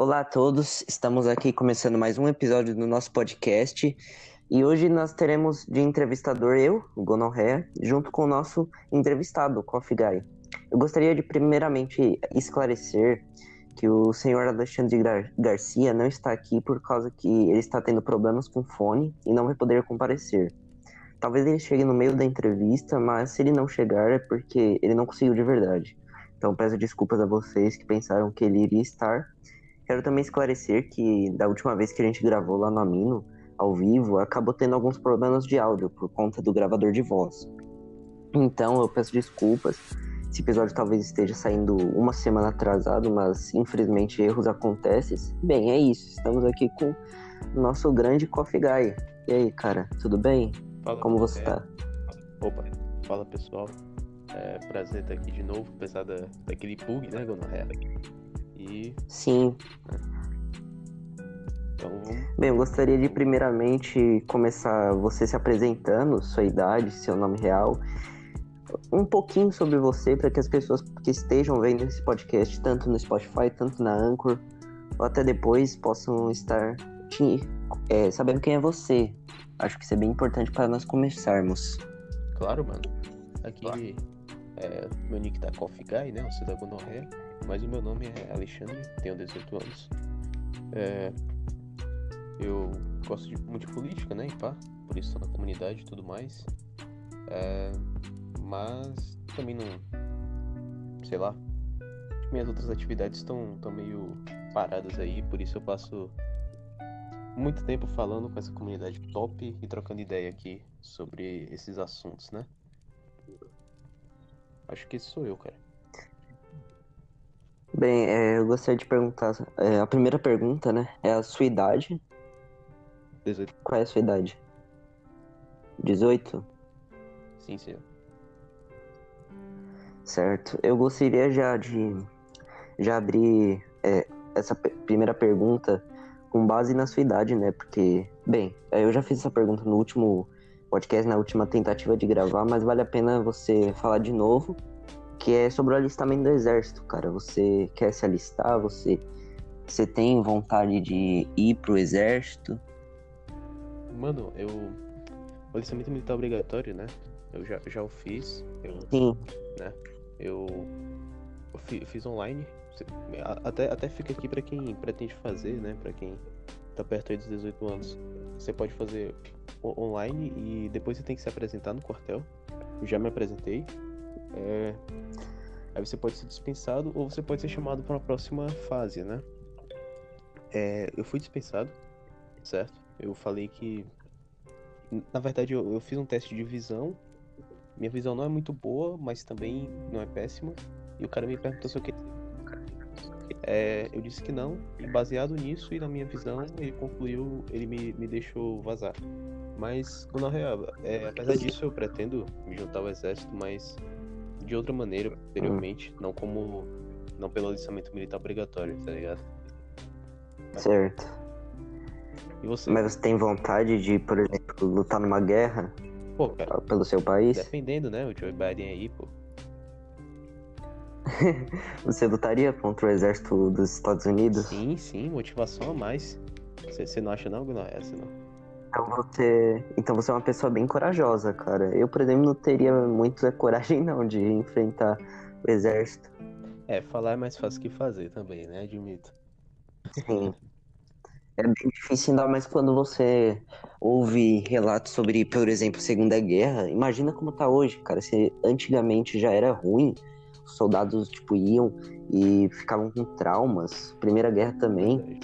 Olá a todos, estamos aqui começando mais um episódio do nosso podcast e hoje nós teremos de entrevistador eu, o Gonorrea, junto com o nosso entrevistado, o Coffee Guy. Eu gostaria de primeiramente esclarecer que o senhor Alexandre Gar Garcia não está aqui por causa que ele está tendo problemas com fone e não vai poder comparecer. Talvez ele chegue no meio da entrevista, mas se ele não chegar é porque ele não conseguiu de verdade. Então peço desculpas a vocês que pensaram que ele iria estar. Quero também esclarecer que da última vez que a gente gravou lá no Amino, ao vivo, acabou tendo alguns problemas de áudio por conta do gravador de voz. Então eu peço desculpas. Esse episódio talvez esteja saindo uma semana atrasado, mas infelizmente erros acontecem. Bem, é isso. Estamos aqui com o nosso grande Coffee Guy. E aí, cara, tudo bem? Fala, Como você é, tá? Opa, fala pessoal. É prazer estar aqui de novo, apesar da, daquele bug, né, Gonorrea? E Sim. então vamos. Bem, eu gostaria de primeiramente começar você se apresentando, sua idade, seu nome real, um pouquinho sobre você para que as pessoas que estejam vendo esse podcast, tanto no Spotify, tanto na Anchor, ou até depois, possam estar te, é, sabendo quem é você. Acho que isso é bem importante para nós começarmos. Claro, mano. Aqui é, meu nick tá Coffee Guy, né? O seu da Gonorrea. Mas o meu nome é Alexandre, tenho 18 anos. É, eu gosto de, muito de política, né? E pá, por isso tô na comunidade e tudo mais. É, mas também não. Sei lá. Minhas outras atividades estão tão meio paradas aí, por isso eu passo muito tempo falando com essa comunidade top e trocando ideia aqui sobre esses assuntos, né? Acho que esse sou eu, cara. Bem, é, eu gostaria de perguntar, é, a primeira pergunta, né, é a sua idade. 18. Qual é a sua idade? 18? Sim, senhor. Certo. Eu gostaria já de já abrir é, essa primeira pergunta com base na sua idade, né? Porque, bem, é, eu já fiz essa pergunta no último podcast, na última tentativa de gravar, mas vale a pena você falar de novo, que é sobre o alistamento do exército, cara. Você quer se alistar? Você, você tem vontade de ir pro exército? Mano, eu. O alistamento militar obrigatório, né? Eu já, já o fiz. Eu, Sim. eu, eu fi- eu fiz online. Até, até fica aqui pra quem pretende fazer, né? Pra quem tá perto aí dos 18 anos. Você pode fazer online e depois você tem que se apresentar no quartel. Eu já me apresentei. É, Aí você pode ser dispensado ou você pode ser chamado para uma próxima fase, né? É, eu fui dispensado, certo? Eu falei que. Na verdade, eu, eu fiz um teste de visão. Minha visão não é muito boa, mas também não é péssima. E o cara me perguntou se eu queria. É, eu disse que não, e baseado nisso e na minha visão, ele concluiu, ele me, me deixou vazar. Mas, na real, é, apesar disso, eu pretendo me juntar ao exército, mas de outra maneira, posteriormente, não como. não pelo alistamento militar obrigatório, tá ligado? Certo. E você? Mas você tem vontade de, por exemplo, lutar numa guerra Pô, cara, pelo seu país? defendendo, né? O Joe Biden aí, pô. Você lutaria contra o exército dos Estados Unidos? Sim, sim, motivação a mais. Você não acha não, não é essa, não? Então você, então você é uma pessoa bem corajosa, cara. Eu, por exemplo, não teria muita coragem não de enfrentar o exército. É, falar é mais fácil que fazer também, né? Admito. Sim. É bem difícil, ainda mais quando você ouve relatos sobre, por exemplo, Segunda Guerra. Imagina como tá hoje, cara. Se antigamente já era ruim, os soldados, tipo, iam e ficavam com traumas. Primeira Guerra também.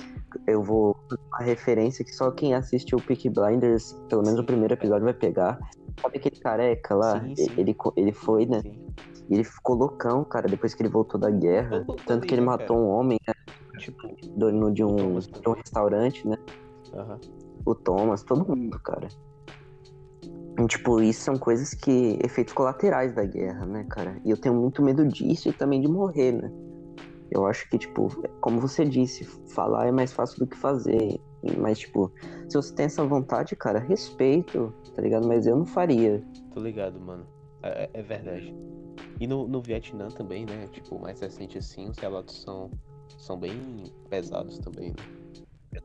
Eu vou uma referência que só quem assistiu o Peaky Blinders, pelo menos o primeiro episódio, vai pegar. Sabe aquele careca lá? Sim, sim. Ele, ele foi, né? Sim. E ele ficou loucão, cara, depois que ele voltou da guerra. Tanto que ele matou cara. um homem, né, Tipo, dono de um, de um restaurante, né? aham. O Thomas, todo mundo, cara. E, tipo, isso são coisas que. efeitos colaterais da guerra, né, cara? E eu tenho muito medo disso e também de morrer, né? Eu acho que, tipo, como você disse, falar é mais fácil do que fazer. Mas, tipo, se você tem essa vontade, cara, respeito, tá ligado? Mas eu não faria. Tô ligado, mano. É, é- é verdade. E no, no Vietnã também, né? Tipo, mais recente assim, os relatos são, são bem pesados também, né?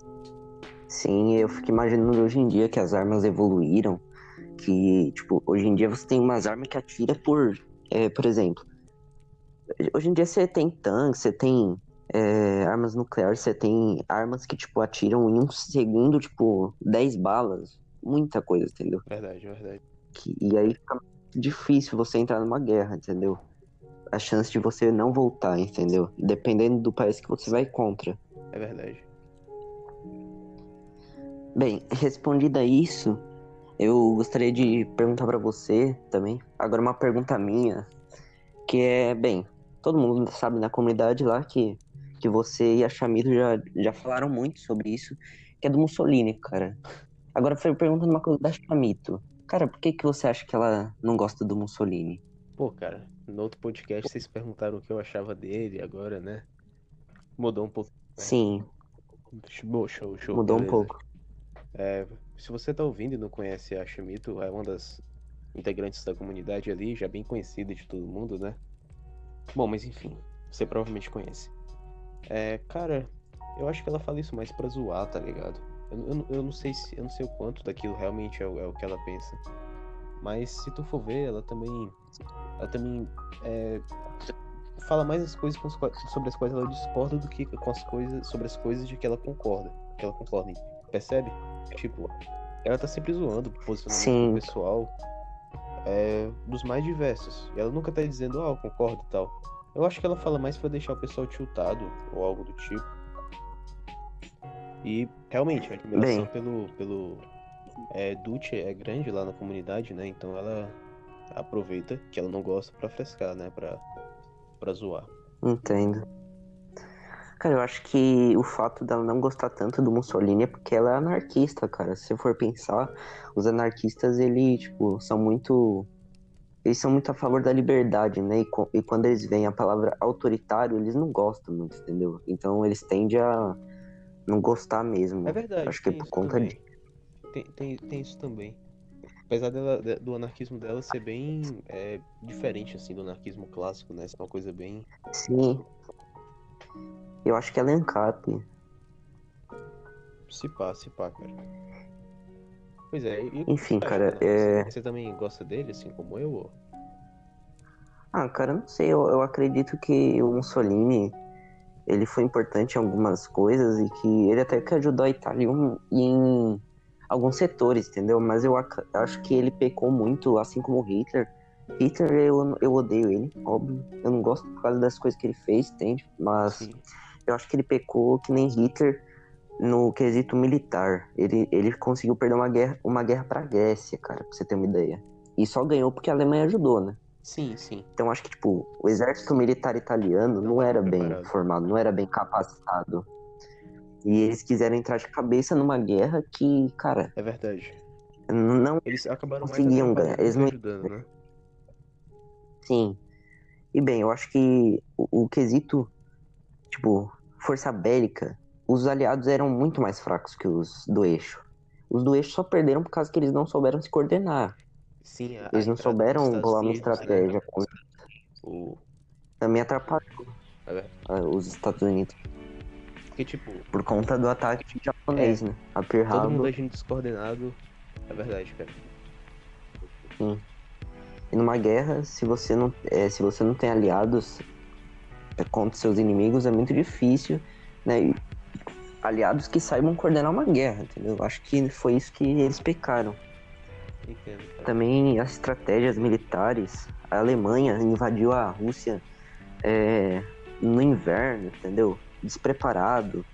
Sim, eu fico imaginando hoje em dia que as armas evoluíram. Que, tipo, hoje em dia você tem umas armas que atira por. É, por exemplo. Hoje em dia você tem tanques, você tem é, armas nucleares, você tem armas que, tipo, atiram em um segundo, tipo, 10 balas. Muita coisa, entendeu? Verdade, verdade. Que, e aí fica difícil você entrar numa guerra, entendeu? A chance de você não voltar, entendeu? Dependendo do país que você vai contra. É verdade. Bem, respondida isso, eu gostaria de perguntar para você também. Agora uma pergunta minha, que é, bem, todo mundo sabe na comunidade lá que, que você e a Chamito já, já falaram muito sobre isso, que é do Mussolini, cara. Agora foi perguntando uma coisa da Chamito. Cara, por que, que você acha que ela não gosta do Mussolini? Pô, cara, no outro podcast vocês perguntaram o que eu achava dele agora, né? Mudou um pouco. Sim. Show, show, show. Mudou beleza. um pouco. É, se você tá ouvindo e não conhece a Shimito, é uma das integrantes da comunidade ali, já bem conhecida de todo mundo, né? Bom, mas enfim, você provavelmente conhece. É, cara, eu acho que ela fala isso mais pra zoar, tá ligado? Eu, eu, eu não sei se eu não sei o quanto daquilo realmente é, o- é o que ela pensa. Mas se tu for ver, ela também. Ela também é, fala mais as coisas sobre as quais ela discorda do que com as coisas sobre as coisas de que ela concorda. Que ela concorda. Percebe? Tipo, ela tá sempre zoando o posicionamento Sim. do pessoal é, dos mais diversos. E ela nunca tá dizendo, ah, eu concordo e tal. Eu acho que ela fala mais pra deixar o pessoal tiltado ou algo do tipo. E realmente, a admiração Bem. pelo, pelo é, Duce é grande lá na comunidade, né? Então ela aproveita que ela não gosta pra frescar, né? Pra, pra zoar. Entendo. Cara, eu acho que o fato dela não gostar tanto do Mussolini é porque ela é anarquista, cara. Se for pensar, os anarquistas, ele, tipo, são muito. Eles são muito a favor da liberdade, né? E, e quando eles veem a palavra autoritário, eles não gostam muito, entendeu? Então eles tendem a não gostar mesmo. É verdade. Acho que é por conta também. de. Tem, tem, tem isso também. Apesar dela, de- do anarquismo dela ser bem é, diferente, assim, do anarquismo clássico, né? Ser uma coisa bem. Sim. Eu acho que ela é ANCAP. Se pá, se pá, cara. Pois é, e, Enfim, acha, cara, Renan? é- Você, você também gosta dele, assim como eu? Ou... Ah, cara, não sei, eu, eu acredito que o Mussolini, ele foi importante em algumas coisas e que ele até que ajudou a Itália em, alguns setores, entendeu? Mas eu ac- acho que ele pecou muito, assim como o Hitler. Hitler, eu, eu odeio ele, óbvio. Eu não gosto por causa das coisas que ele fez, entende? Mas Sim. eu acho que ele pecou que nem Hitler no quesito militar. Ele, ele conseguiu perder uma guerra, uma guerra pra Grécia, cara, pra você ter uma ideia. E só ganhou porque a Alemanha ajudou, né? Sim, sim. Então acho que, tipo, o exército militar italiano não era bem formado, não era bem capacitado. E eles quiseram entrar de cabeça numa guerra que, cara, É verdade. não Eles acabaram mais Conseguiam ganhar, eles não- ajudando, né? Sim. E bem, eu acho que o, o quesito, tipo, força bélica, os aliados eram muito mais fracos que os do eixo. Os do eixo só perderam por causa que eles não souberam se coordenar. Sim, a, Eles não souberam bolar uma né? estratégia. O... Também atrapalhou é ah, os Estados Unidos Porque, tipo, por conta do ataque japonês, né? A Pearl É. todo mundo agindo descoordenado. É verdade, cara. E numa guerra, se você não, é, se você não tem aliados é, contra seus inimigos, é muito difícil, né? E aliados que saibam coordenar uma guerra, entendeu? Eu Acho que foi isso que eles pecaram. Entendo. Também as estratégias militares. A Alemanha invadiu a Rússia é, no inverno, entendeu? Despreparado.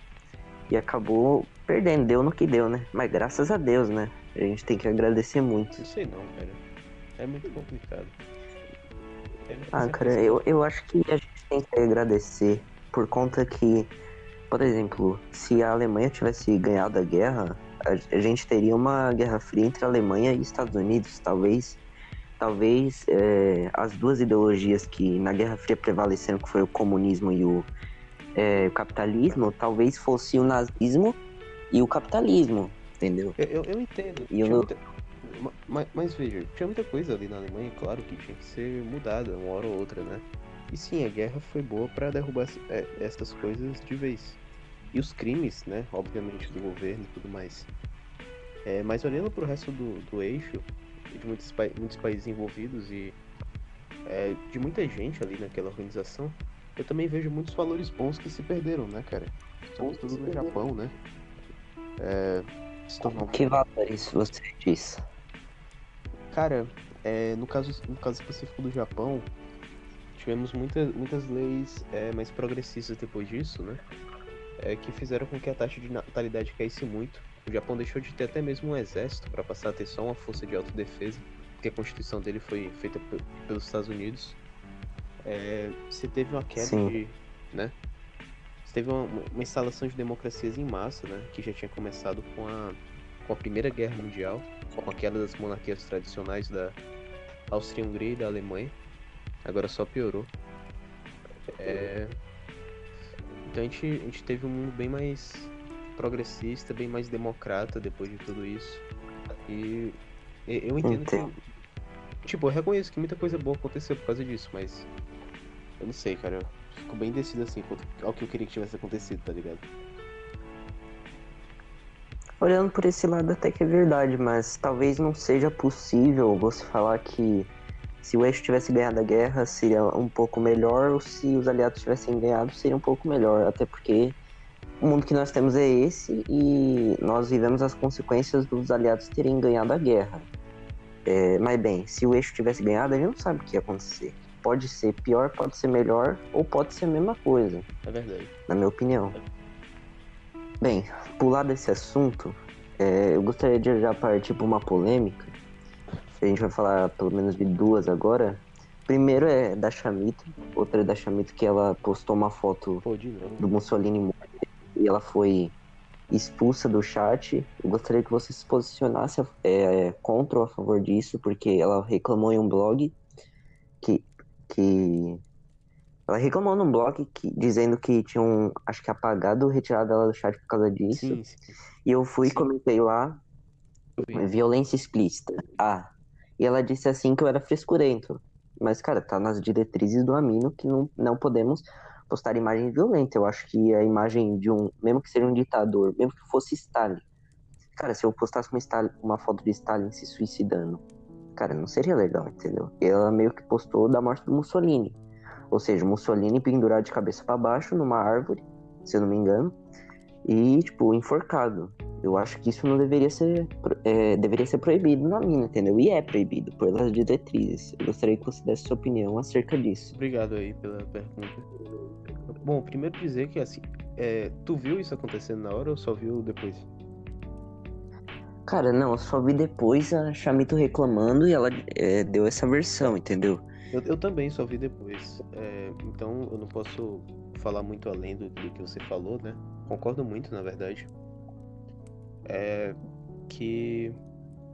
E acabou perdendo, deu no que deu, né? Mas graças a Deus, né? A gente tem que agradecer muito. Não sei não, cara. É muito complicado. É- Ah, essa cara, eu, eu acho que a gente tem que agradecer por conta que, por exemplo, se a Alemanha tivesse ganhado a guerra, a, gente teria uma guerra fria entre a Alemanha e Estados Unidos. Talvez, talvez é, as duas ideologias que na Guerra Fria prevaleceram, que foi o comunismo e o é, capitalismo, talvez fosse o nazismo e o capitalismo, entendeu? Eu, eu, eu entendo. E eu tinha não- muita- ma- ma- Mas, veja, tinha muita coisa ali na Alemanha, claro, que tinha que ser mudada uma hora ou outra, né? E sim, a guerra foi boa para derrubar é, essas coisas de vez. E os crimes, né, obviamente, do governo e tudo mais. É, mas olhando para o resto do, do eixo, de muitos, muitos países envolvidos e é, de muita gente ali naquela organização, eu também vejo muitos valores bons que se perderam, né, cara? Todos no Japão, né? É, tornou... Que valores você diz? Cara, é, no, caso, no caso específico do Japão, tivemos muita, muitas leis é, mais progressistas depois disso, né? É, que fizeram com que a taxa de natalidade caísse muito. O Japão deixou de ter até mesmo um exército para passar a ter só uma força de autodefesa, porque a constituição dele foi feita pelos Estados Unidos. É, você teve uma queda Sim. de. Né? Você teve uma, uma, instalação de democracias em massa, né? Que já tinha começado com a, com a Primeira Guerra Mundial, com a queda das monarquias tradicionais da Áustria-Hungria e da Alemanha. Agora só piorou. É... Então a gente, a gente teve um mundo bem mais progressista, bem mais democrata depois de tudo isso. E eu entendo, entendo. que. Tipo, eu reconheço que muita coisa boa aconteceu por causa disso, mas. Eu não sei, cara. Eu fico bem decidido assim ao que eu queria que tivesse acontecido, tá ligado? Olhando por esse lado até que é verdade, mas talvez não seja possível você falar que se o eixo tivesse ganhado a guerra seria um pouco melhor, ou se os aliados tivessem ganhado seria um pouco melhor, até porque o mundo que nós temos é esse e nós vivemos as consequências dos aliados terem ganhado a guerra. É, mas bem, se o eixo tivesse ganhado, a gente não sabe o que ia acontecer. Pode ser pior, pode ser melhor, ou pode ser a mesma coisa. É verdade. Na minha opinião. Bem, pular desse assunto, é, eu gostaria de já partir para uma polêmica. A gente vai falar pelo menos de duas agora. Primeiro é da Chamito, outra é da Chamito que ela postou uma foto Pô, do Mussolini e ela foi expulsa do chat. Eu gostaria que você se posicionasse é, contra ou a favor disso, porque ela reclamou em um blog que. que ela reclamou num blog que, dizendo que tinham, acho que apagado, retirado ela do chat por causa disso. Sim, sim. E eu fui e comentei lá, violência explícita. Ah, e ela disse assim que eu era frescurento. Mas, cara, tá nas diretrizes do Amino que não, não podemos postar imagem violenta. Eu acho que a imagem de um, mesmo que seja um ditador, mesmo que fosse Stalin, cara, se eu postasse uma, Stalin, uma foto de Stalin se suicidando, cara, não seria legal, entendeu? Ela meio que postou da morte do Mussolini. Ou seja, Mussolini pendurado de cabeça para baixo numa árvore, se eu não me engano, e, tipo, enforcado. Eu acho que isso não deveria ser, é, deveria ser proibido na mina, entendeu? E é proibido pelas diretrizes. Eu gostaria que você desse sua opinião acerca disso. Obrigado aí pela pergunta. Bom, primeiro dizer que assim, é, tu viu isso acontecendo na hora ou só viu depois? Cara, não, eu só vi depois a Chamito reclamando e ela é, deu essa versão, entendeu? Eu, eu também só vi depois. É, então eu não posso falar muito além do, do, que você falou, né? Concordo muito, na verdade. É que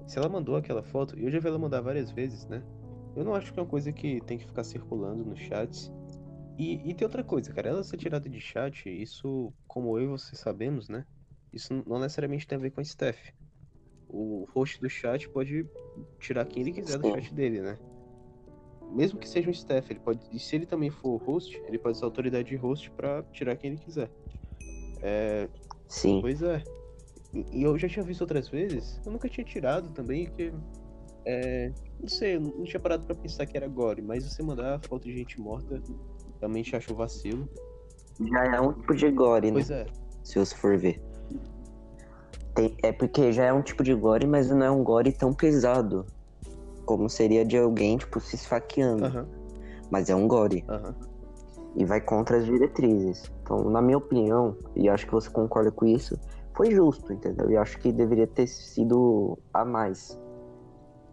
se ela mandou aquela foto, eu já vi ela mandar várias vezes, né? Eu não acho que é uma coisa que tem que ficar circulando nos chats. E, e tem outra coisa, cara, ela ser tirada de chat, isso, como eu e você sabemos, né? Isso não necessariamente tem a ver com a Steph. O host do chat pode tirar quem ele quiser do chat dele, né? Mesmo que seja um Steph, ele pode. E se ele também for host, ele pode usar autoridade de host para tirar quem ele quiser. É... Sim. Pois é. E eu já tinha visto outras vezes, eu nunca tinha tirado também, que. É, não sei, eu não tinha parado pra pensar que era gore, mas você mandar foto de gente morta realmente acho vacilo. Já é um tipo de gore, né? Pois é. Se você for ver. Tem, é porque já é um tipo de gore, mas não é um gore tão pesado. Como seria de alguém, tipo, se esfaqueando. Uhum. Mas é um gore. Uhum. E vai contra as diretrizes. Então, na minha opinião, e acho que você concorda com isso, foi justo, entendeu? E acho que deveria ter sido a mais.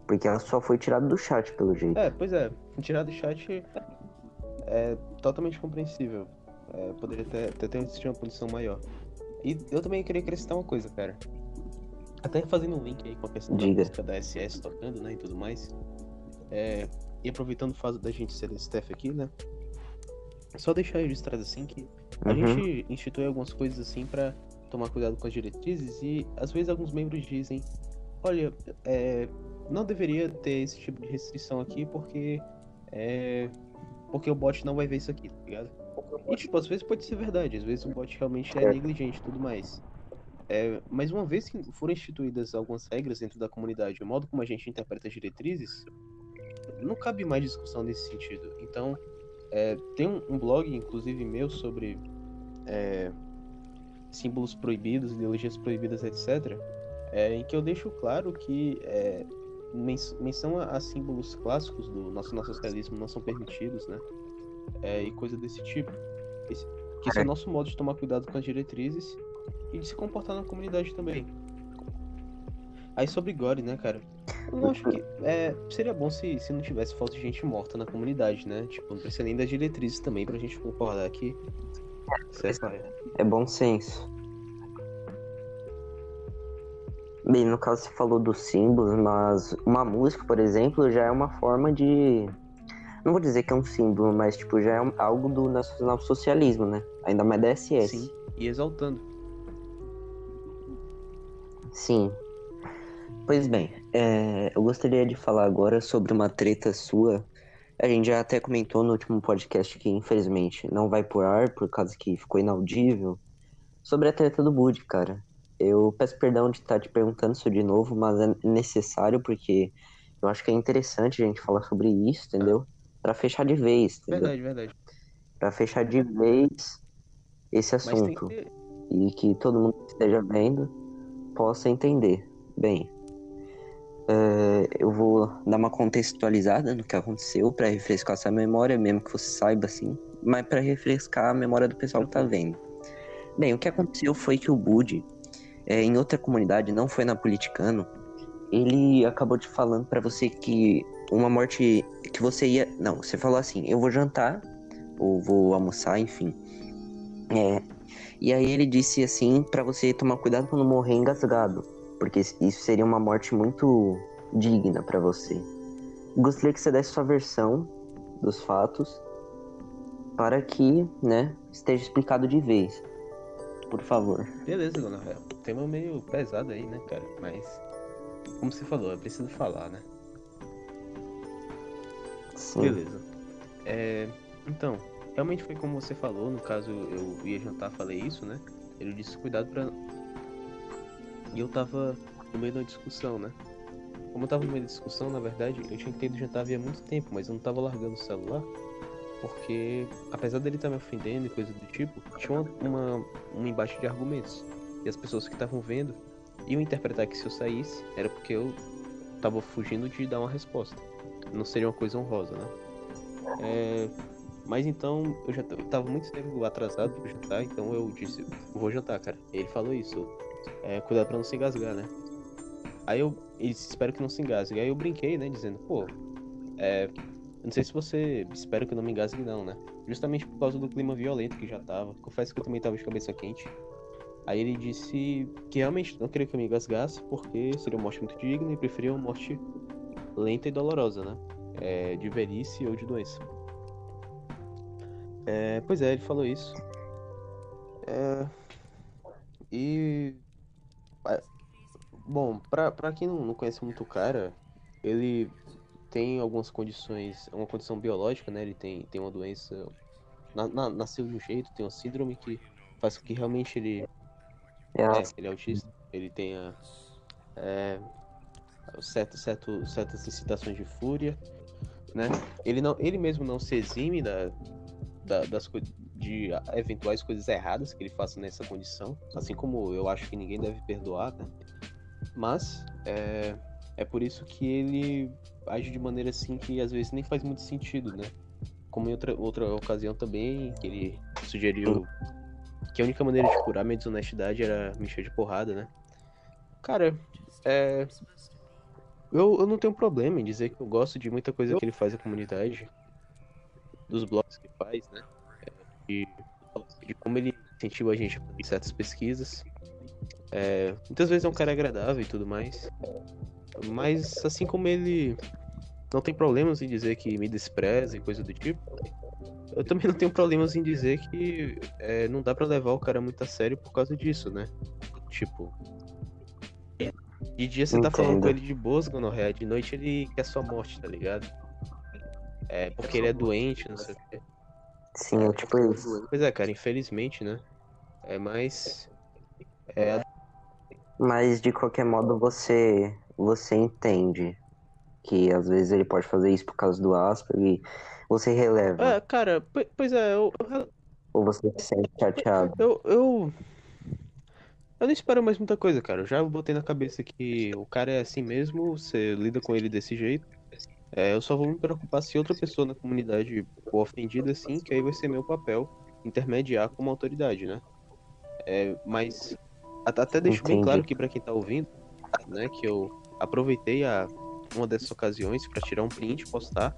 Porque ela só foi tirada do chat, pelo jeito. É, pois é. Tirada do chat é totalmente compreensível. É, poderia ter, ter, ter uma punição maior. E eu também queria acrescentar uma coisa, cara. Até fazendo um link aí com a questão Diga. da música da SS tocando, né, e tudo mais. É, e aproveitando o fato da gente ser Steph aqui, né? Só deixar registrado assim que a uhum. gente institui algumas coisas assim para tomar cuidado com as diretrizes e às vezes alguns membros dizem, olha, é, não deveria ter esse tipo de restrição aqui porque é, porque o bot não vai ver isso aqui, tá ligado? E, tipo, às vezes pode ser verdade, às vezes o bot realmente é negligente e tudo mais. É, mas uma vez que foram instituídas algumas regras dentro da comunidade, o modo como a gente interpreta as diretrizes, não cabe mais discussão nesse sentido. Então, é, tem um, blog, inclusive meu, sobre é, símbolos proibidos, ideologias proibidas, etc., é, em que eu deixo claro que é, menção a, símbolos clássicos do nosso socialismo não são permitidos, né? É, e coisa desse tipo. Esse, que esse é o nosso modo de tomar cuidado com as diretrizes e de se comportar na comunidade também. Aí sobre Gore, né, cara? Eu acho que é, seria bom se, se não tivesse falta de gente morta na comunidade, né? Tipo, não precisa nem das diretrizes também pra gente concordar que. É, é bom senso. Bem, no caso você falou dos símbolos, mas uma música, por exemplo, já é uma forma de. Não vou dizer que é um símbolo, mas tipo, já é algo do nacional-socialismo, né? Ainda mais da SS. Sim, e exaltando. Sim. Pois bem, é, eu gostaria de falar agora sobre uma treta sua. A gente já até comentou no último podcast que, infelizmente, não vai por ar, por causa que ficou inaudível. Sobre a treta do Bud, cara. Eu peço perdão de estar te perguntando isso de novo, mas é necessário porque eu acho que é interessante a gente falar sobre isso, entendeu? Para fechar de vez, entendeu? Verdade, verdade. Para fechar de vez esse assunto. Que... E que todo mundo esteja vendo possa entender. Bem, uh, eu vou dar uma contextualizada no que aconteceu para refrescar essa memória, mesmo que você saiba assim, mas para refrescar a memória do pessoal que tá vendo. Bem, o que aconteceu foi que o Bud é, em outra comunidade, não foi na Politicano, ele acabou te falando para você que uma morte que você ia, não, você falou assim, eu vou jantar ou vou almoçar, enfim. É, e aí ele disse assim para você tomar cuidado não morrer engasgado, porque isso seria uma morte muito digna para você. Gostaria que você desse sua versão dos fatos para que, né, esteja explicado de vez por favor. Beleza, dona Rafael. Tema meio pesado aí, né, cara? Mas, como você falou, é preciso falar, né? Sim. Beleza. É, então, realmente foi como você falou, no caso eu ia jantar, falei isso, né? Ele disse cuidado pra. E eu tava no meio da discussão, né? Como eu tava no meio da discussão, na verdade, eu tinha que ter ido jantar havia muito tempo, mas eu não tava largando o celular porque apesar dele estar tá me ofendendo e coisa do tipo, tinha uma, uma, um embate de argumentos. E as pessoas que estavam vendo iam interpretar que se eu saísse era porque eu tava fugindo de dar uma resposta. Não seria uma coisa honrosa, né? É, mas então eu já tava muito tempo atrasado pro jantar, então eu disse, vou jantar, cara. Ele falou isso. É, cuidado pra não se engasgar, né? Aí eu ele disse, espero que não se engasgue. Aí eu brinquei, né, dizendo, pô, é, não sei se você. Espero que eu não me engasgue, não, né? Justamente por causa do clima violento que já tava. Confesso que eu também tava de cabeça quente. Aí ele disse que realmente não queria que eu me engasgasse, porque seria uma morte muito digna e preferia uma morte lenta e dolorosa, né? É, de velhice ou de doença. É, pois é, ele falou isso. É, e. Bom, pra, pra quem não conhece muito o cara, ele tem algumas condições, uma condição biológica, né? Ele tem, tem uma doença, na, na, nasceu de um jeito, tem uma síndrome que faz com que realmente ele, é, é ele é autista, ele tenha é, certo, certo, certas incitações de fúria, né? Ele não, ele mesmo não se exime da, da das de eventuais coisas erradas que ele faça nessa condição, assim como eu acho que ninguém deve perdoar, né? Mas é, é por isso que ele age de maneira assim que às vezes nem faz muito sentido, né? Como em outra, outra ocasião também, que ele sugeriu que a única maneira de curar minha desonestidade era me encher de porrada, né? Cara, é. Eu, eu não tenho problema em dizer que eu gosto de muita coisa que ele faz na comunidade, dos blogs que faz, né? É, de, de como ele incentiva a gente a fazer certas pesquisas. É, muitas vezes é um cara agradável e tudo mais. Mas assim como ele não tem problemas em dizer que me despreza e coisa do tipo, eu também não tenho problemas em dizer que é, não dá para levar o cara muito a sério por causa disso, né? Tipo. De dia você Entendo. tá falando com ele de boas, gonorreia, de noite ele quer sua morte, tá ligado? É porque ele é doente, não sei o quê. Sim, é tipo isso. Pois é, cara, infelizmente, né? É mais. É. Mas de qualquer modo você você entende que às vezes ele pode fazer isso por causa do Asper e você releva. É, cara, po- pois é, eu, Ou você se sente chateado. eu, eu. Eu não espero mais muita coisa, cara. Eu já botei na cabeça que o cara é assim mesmo, você lida com ele desse jeito. É, eu só vou me preocupar se outra pessoa na comunidade for ofendida assim, que aí vai ser meu papel intermediar como autoridade, né? É, mas até deixo bem Entendi. claro aqui pra quem tá ouvindo, né, que eu aproveitei a uma dessas ocasiões pra tirar um print, postar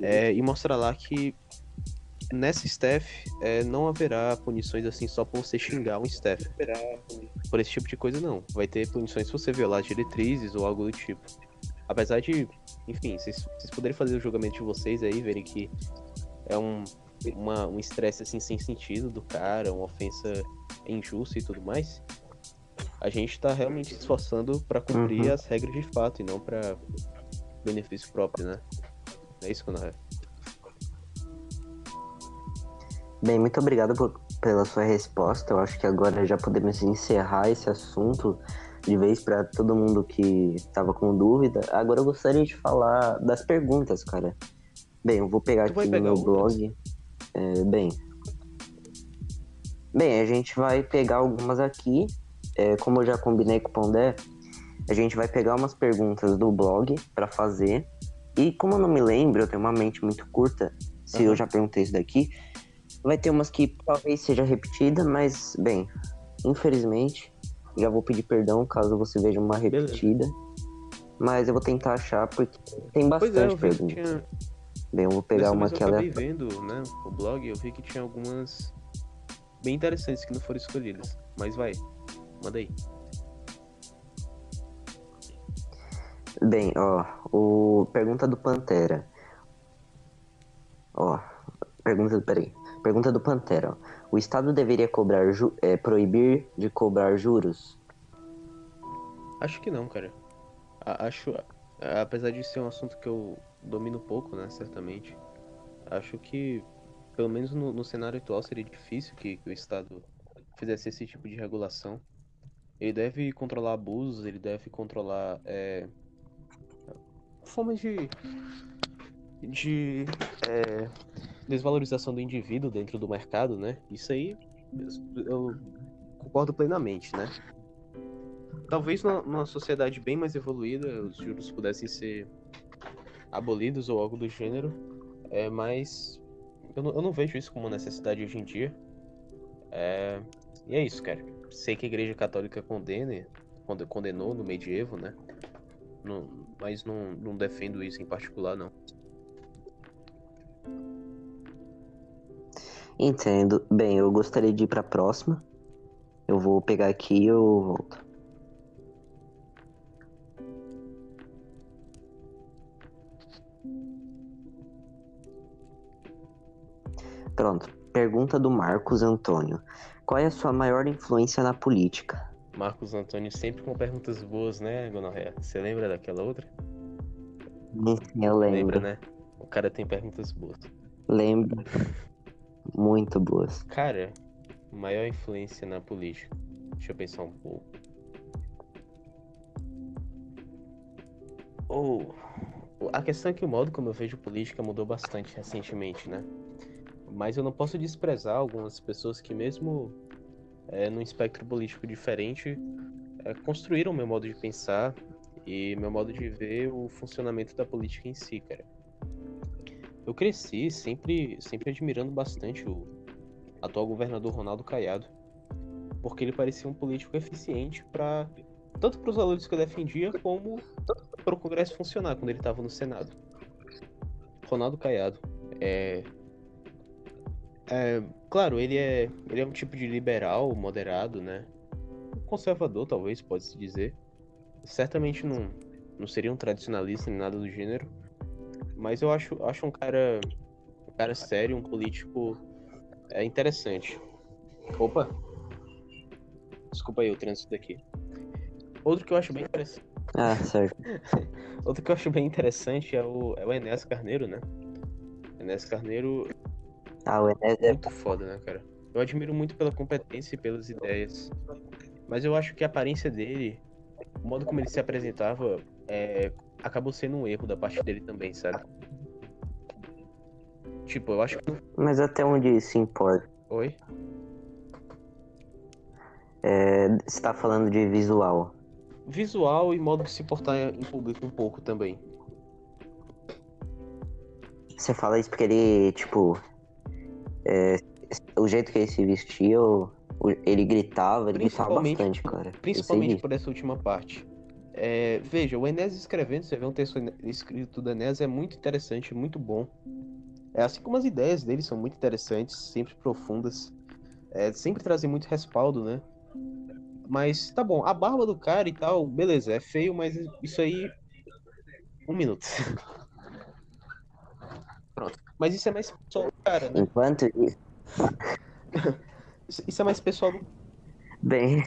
é, e mostrar lá que nessa staff é, não haverá punições assim só por você xingar um staff. Por esse tipo de coisa, não. Vai ter punições se você violar diretrizes ou algo do tipo. Apesar de, enfim, vocês, vocês poderem fazer o julgamento de vocês aí, verem que é um uma- um estresse assim sem sentido do cara, uma ofensa injusta e tudo mais. A gente tá realmente se esforçando pra cumprir Uhum. as regras de fato e não pra benefício próprio, né? É isso é. Bem, muito obrigado por- pela sua resposta. Eu acho que agora já podemos encerrar esse assunto de vez para todo mundo que estava com dúvida. Agora eu gostaria de falar das perguntas, cara. Bem, eu vou pegar Tu aqui no meu blog. É, bem. Bem, a gente vai pegar algumas aqui. É, como eu já combinei com o Pondé, a gente vai pegar umas perguntas do blog para fazer. E como eu não me lembro, eu tenho uma mente muito curta, se eu Aham. já perguntei isso daqui, vai ter umas que talvez seja repetida, mas, bem, infelizmente, já vou pedir perdão caso você veja uma Beleza. repetida. Mas eu vou tentar achar porque tem é, bastante que perguntas. tinha. Bem, eu vou pegar Dessa uma vez aqui eu acabei vendo, né, o blog, eu vi que tinha algumas bem interessantes que não foram escolhidas. Mas vai, manda aí. Bem, ó, o pergunta do Pantera. Ó, pergunta, peraí. Pergunta do Pantera, ó. O Estado deveria cobrar é, proibir de cobrar juros? Acho que não, cara. A- acho, apesar de ser um assunto que eu domino pouco, né, certamente, acho que, pelo menos no, no cenário atual, seria difícil que, que o Estado fizesse esse tipo de regulação. Ele deve controlar abusos, ele deve controlar é, formas de, de é, desvalorização do indivíduo dentro do mercado, né? Isso aí eu- concordo plenamente, né? Talvez numa, sociedade bem mais evoluída os juros pudessem ser abolidos ou algo do gênero, é, mas eu não, eu não vejo isso como uma necessidade hoje em dia. É, e é isso, cara. Sei que a Igreja Católica condena, conde- condenou no medievo, né? Não- mas não, não defendo isso em particular, não. Entendo. Bem, eu gostaria de ir pra próxima. Eu vou pegar aqui e eu volto. Pronto. Pergunta do Marcos Antônio. Qual é a sua maior influência na política? Marcos Antônio sempre com perguntas boas, né, Gonorreia? Você lembra daquela outra? Sim, eu lembro. Lembra, né? O cara tem perguntas boas. Lembro. Muito boas. Cara, maior influência na política. Deixa eu pensar um pouco. Ou a questão é que o modo como eu vejo política mudou bastante recentemente, né? Mas eu não posso desprezar algumas pessoas que mesmo é, num espectro político diferente é, construíram meu modo de pensar e meu modo de ver o funcionamento da política em si, cara. Eu cresci sempre, sempre admirando bastante o atual governador Ronaldo Caiado, porque ele parecia um político eficiente para tanto para os valores que eu defendia como para o Congresso funcionar quando ele estava no Senado. Ronaldo Caiado é, é claro, ele é ele é um tipo de liberal, moderado, né? Conservador, talvez, pode-se dizer. Certamente não, não seria um tradicionalista nem nada do gênero. Mas eu acho, acho um cara. Um cara sério, um político é interessante. Opa! Desculpa aí o trânsito daqui. Outro que eu acho bem interessante. Ah, certo. Outro que eu acho bem interessante é o, é o Enéas Carneiro, né? Enes Carneiro Ah, o Enes é. muito foda, né, cara? Eu admiro muito pela competência e pelas ideias. Mas eu acho que a aparência dele, o modo como ele se apresentava, é, acabou sendo um erro da parte dele também, sabe? Tipo, eu acho que. Mas até onde isso importa? Oi? É, você tá falando de visual. Visual e modo de se portar em público um pouco também. Você fala isso porque ele, tipo. é, o jeito que ele se vestia, ele gritava, ele gritava bastante, cara. Principalmente por essa última parte. É, veja, o Enes escrevendo, você vê um texto escrito do Enes, é muito interessante, muito bom. É, assim como as ideias dele são muito interessantes, sempre profundas. É, sempre trazem muito respaldo, né? Mas tá bom, a barba do cara e tal, beleza, é feio, mas isso aí. Um minuto. Pronto. Mas isso é mais pessoal do cara, né? Enquanto isso. Isso isso é mais pessoal do. Bem,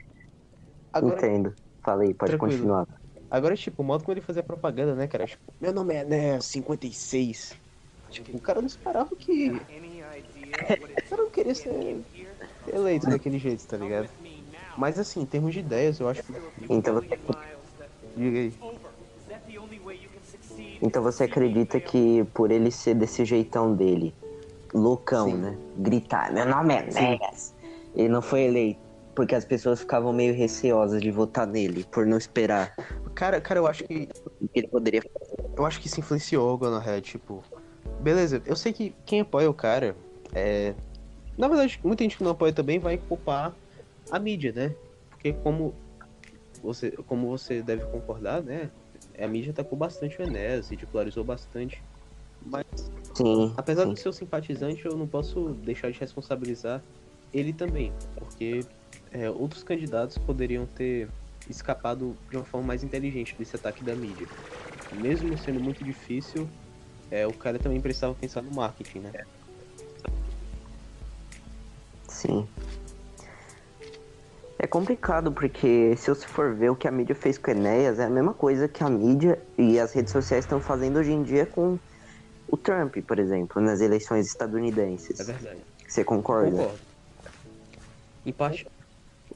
Agora, entendo. Falei, pode Tranquilo. continuar. Agora, tipo, o modo como ele fazia propaganda, né, cara? Tipo, meu nome é Enéas 56. Tipo, o cara não esperava que. O cara não queria ser eleito daquele jeito, tá ligado? Mas assim, em termos de ideias, eu acho que. Então você, Diga aí. então você acredita que por ele ser desse jeitão dele, loucão, Sim. né? Gritar, meu nome é Negas. Ele não foi eleito porque as pessoas ficavam meio receosas de votar nele, por não esperar Cara, cara, eu acho que. ele poderia Eu acho que isso influenciou o Gonorrhead, tipo. Beleza, eu sei que quem apoia o cara é. Na verdade, muita gente que não apoia também vai culpar a mídia, né? Porque como você, como você deve concordar, né? A mídia atacou bastante o Enéas, ridicularizou bastante. Mas Sim, apesar sim. de ser o simpatizante, eu não posso deixar de responsabilizar ele também. Porque é, outros candidatos poderiam ter escapado de uma forma mais inteligente desse ataque da mídia. Mesmo sendo muito difícil, é, o cara também precisava pensar no marketing, né? Sim. É complicado porque se você for ver o que a mídia fez com Enéas, é a mesma coisa que a mídia e as redes sociais estão fazendo hoje em dia com o Trump, por exemplo, nas eleições estadunidenses. É verdade. Você concorda? Concordo. Em parte,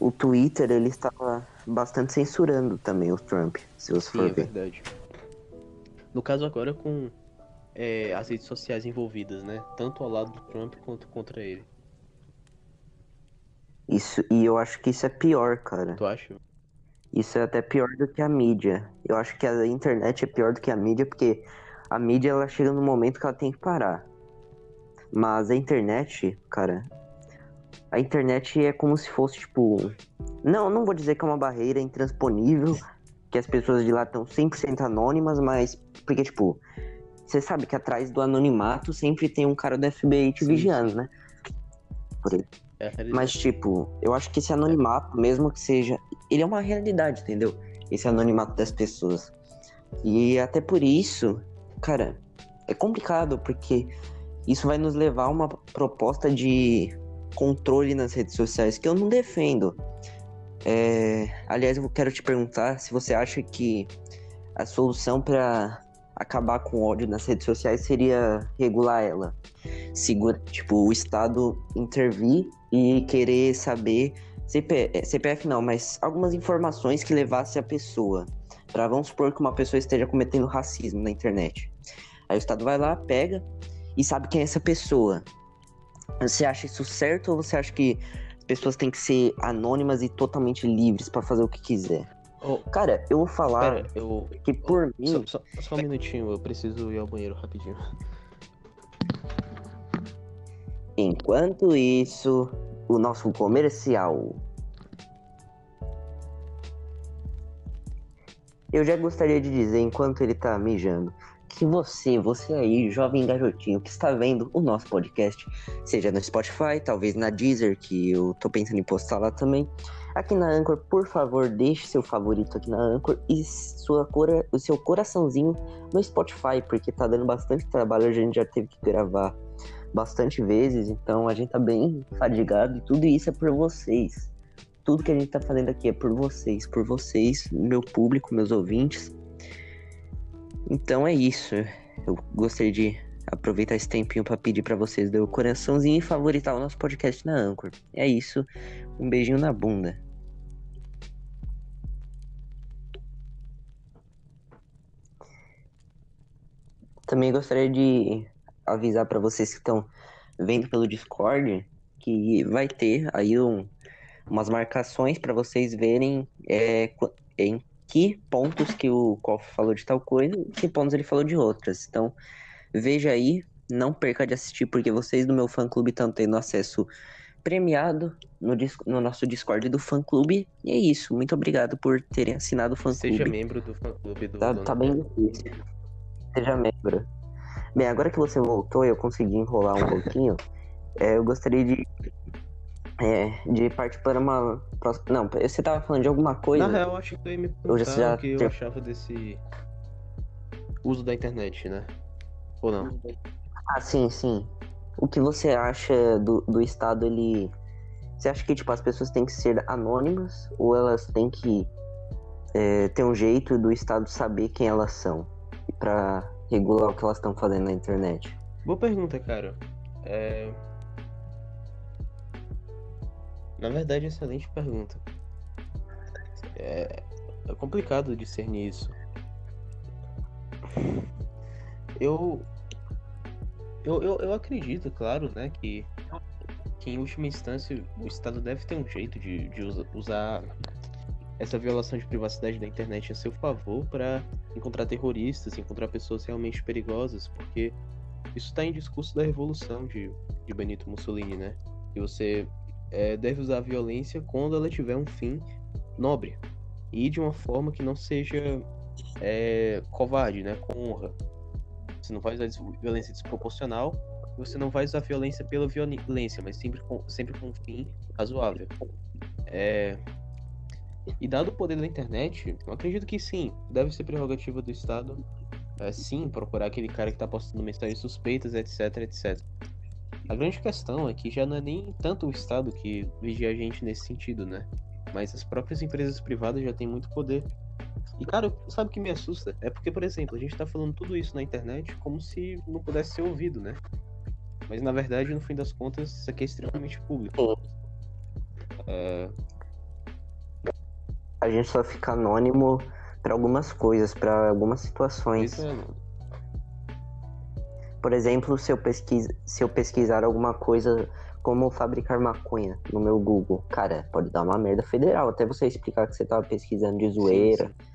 O Twitter, ele estava bastante censurando também o Trump, se você sim, for é ver. verdade. No caso agora com é, as redes sociais envolvidas, né? Tanto ao lado do Trump quanto contra ele. Isso, e eu acho que isso é pior, cara. Tu acha? Isso é até pior do que a mídia. Eu acho que a internet é pior do que a mídia, porque a mídia ela chega no momento que ela tem que parar. Mas a internet, cara, a internet é como se fosse tipo, não, não vou dizer que é uma barreira intransponível, que as pessoas de lá estão 100% anônimas, mas porque tipo, você sabe que atrás do anonimato sempre tem um cara do FBI te Sim, vigiando, né? É. Mas, tipo, eu acho que esse anonimato, mesmo que seja. Ele é uma realidade, entendeu? Esse anonimato das pessoas. E até por isso, cara, é complicado, porque isso vai nos levar a uma proposta de controle nas redes sociais que eu não defendo. É, Aliás, eu quero te perguntar se você acha que a solução para acabar com o ódio nas redes sociais seria regular ela. Segura, tipo, o Estado intervir e querer saber CP, eh, CPF não, mas algumas informações que levasse a pessoa. Pra vamos supor que uma pessoa esteja cometendo racismo na internet. Aí o Estado vai lá, pega e sabe quem é essa pessoa. Você acha isso certo ou você acha que as pessoas têm que ser anônimas e totalmente livres pra fazer o que quiser? Oh, Cara, eu vou falar pera, eu. que por mim. Só, só- só um minutinho, eu preciso ir ao banheiro rapidinho. Enquanto isso, o nosso comercial. Eu já gostaria de dizer, enquanto ele tá mijando, que você, você aí, jovem garotinho que está vendo o nosso podcast, seja no Spotify, talvez na Deezer, que eu tô pensando em postar lá também. Aqui na Anchor, por favor, deixe seu favorito aqui na Anchor e sua cora, o seu coraçãozinho no Spotify, porque tá dando bastante trabalho, a gente já teve que gravar bastante vezes, então a gente tá bem fadigado e tudo isso é por vocês. Tudo que a gente tá fazendo aqui é por vocês, por vocês, meu público, meus ouvintes. Então é isso. Eu gostaria de aproveitar esse tempinho para pedir para vocês dar o coraçãozinho e favoritar o nosso podcast na Anchor. É isso. Um beijinho na bunda. Também gostaria de avisar para vocês que estão vendo pelo Discord que vai ter aí um, umas marcações para vocês verem é, em que pontos que o Koff falou de tal coisa e que pontos ele falou de outras. Então, veja aí, não perca de assistir, porque vocês do meu fã clube estão tendo acesso premiado no, no nosso Discord do fã clube. E é isso. Muito obrigado por terem assinado o fã clube. Seja membro do fã clube do. Tá, tá bem difícil. Seja membro. Bem, agora que você voltou e eu consegui enrolar um pouquinho, é, eu gostaria de é, de partir para uma próxima. Não, você tava falando de alguma coisa. Na real, acho que eu ia me perguntar já... o que eu achava desse uso da internet, né? Ou não? Ah, sim, sim. O que você acha do, do Estado, ele. Você acha que tipo, as pessoas têm que ser anônimas ou elas têm que é, ter um jeito do Estado saber quem elas são para regular o que elas estão fazendo na internet? Boa pergunta, cara. É... Na verdade, excelente pergunta. É, é complicado discernir isso. Eu, eu, eu, eu acredito, claro, né, que, que em última instância o Estado deve ter um jeito de, de usar essa violação de privacidade da internet a seu favor para encontrar terroristas, encontrar pessoas realmente perigosas, porque isso está em discurso da revolução de, de Benito Mussolini, né? E você é, deve usar a violência quando ela tiver um fim nobre e de uma forma que não seja é, covarde, né? Com honra. Você não vai usar violência desproporcional, você não vai usar violência pela violência, mas sempre com, sempre com um fim razoável. É... E dado o poder da internet, eu acredito que sim, deve ser prerrogativa do Estado, é, sim, procurar aquele cara que está postando mensagens suspeitas, etc, etc. A grande questão é que já não é nem tanto o Estado que vigia a gente nesse sentido, né? Mas as próprias empresas privadas já têm muito poder. E, cara, sabe o que me assusta? É porque, por exemplo, a gente tá falando tudo isso na internet como se não pudesse ser ouvido, né? Mas, na verdade, no fim das contas, isso aqui é extremamente público. É... A gente só fica anônimo para algumas coisas, para algumas situações. Isso é, mano. Por exemplo, se eu, pesquis, se eu pesquisar alguma coisa como fabricar maconha no meu Google, cara, pode dar uma merda federal. Até você explicar que você tava pesquisando de zoeira. Sim, sim.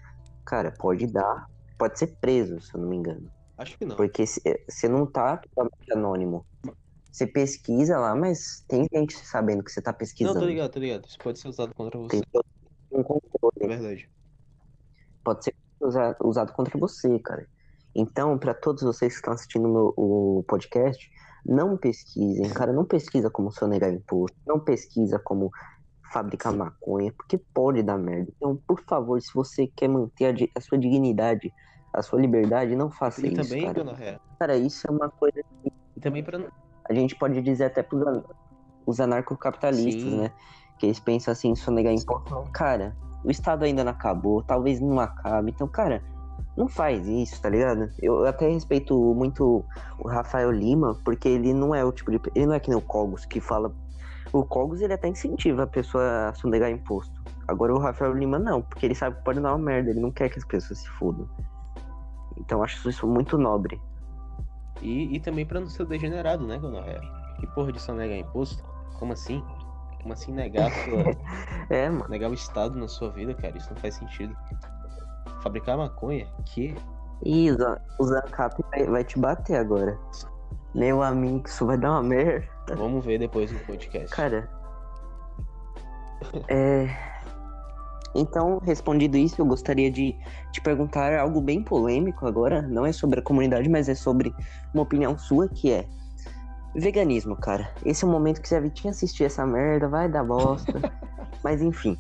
Cara, pode dar. Pode ser preso, se eu não me engano. Acho que não. Porque você não tá totalmente anônimo. Você pesquisa lá, mas tem gente sabendo que você tá pesquisando. Não, tô ligado, tô ligado. Isso pode ser usado contra você. Tem um controle. É verdade. Pode ser usado, usado contra você, cara. Então, para todos vocês que estão assistindo meu, o podcast, não pesquisem, cara, não pesquisa como sonegar imposto, não pesquisa como fabricar maconha, porque pode dar merda. Então, por favor, se você quer manter a, a sua dignidade, a sua liberdade, não faça e isso, também, cara. Dona cara, isso é uma coisa que e também pra... a gente pode dizer até pros os anarcocapitalistas, né? Que eles pensam assim, sonegar imposto. Cara, o Estado ainda não acabou, talvez não acabe. Então, cara, não faz isso, tá ligado? Eu até respeito muito o Rafael Lima, porque ele não é o tipo de. Ele não é que nem o Cogos, que fala. O Cogos ele até incentiva a pessoa a sonegar imposto. Agora o Rafael Lima não, porque ele sabe que pode dar uma merda, ele não quer que as pessoas se fudam. Então acho isso muito nobre. E, e também pra não ser degenerado, né, Gonoré? Que porra de sonegar imposto? Como assim? Como assim negar sua... é, mano. Negar o Estado na sua vida, cara? Isso não faz sentido. Fabricar maconha? Que? Ih, o Zancap vai, vai te bater agora. Meu amigo, isso vai dar uma merda. Vamos ver depois no podcast. Cara. é. Então, respondido isso, eu gostaria de te perguntar algo bem polêmico agora. Não é sobre a comunidade, mas é sobre uma opinião sua, que é veganismo, cara. Esse é o momento que você a tinha assistir essa merda, vai dar bosta. mas enfim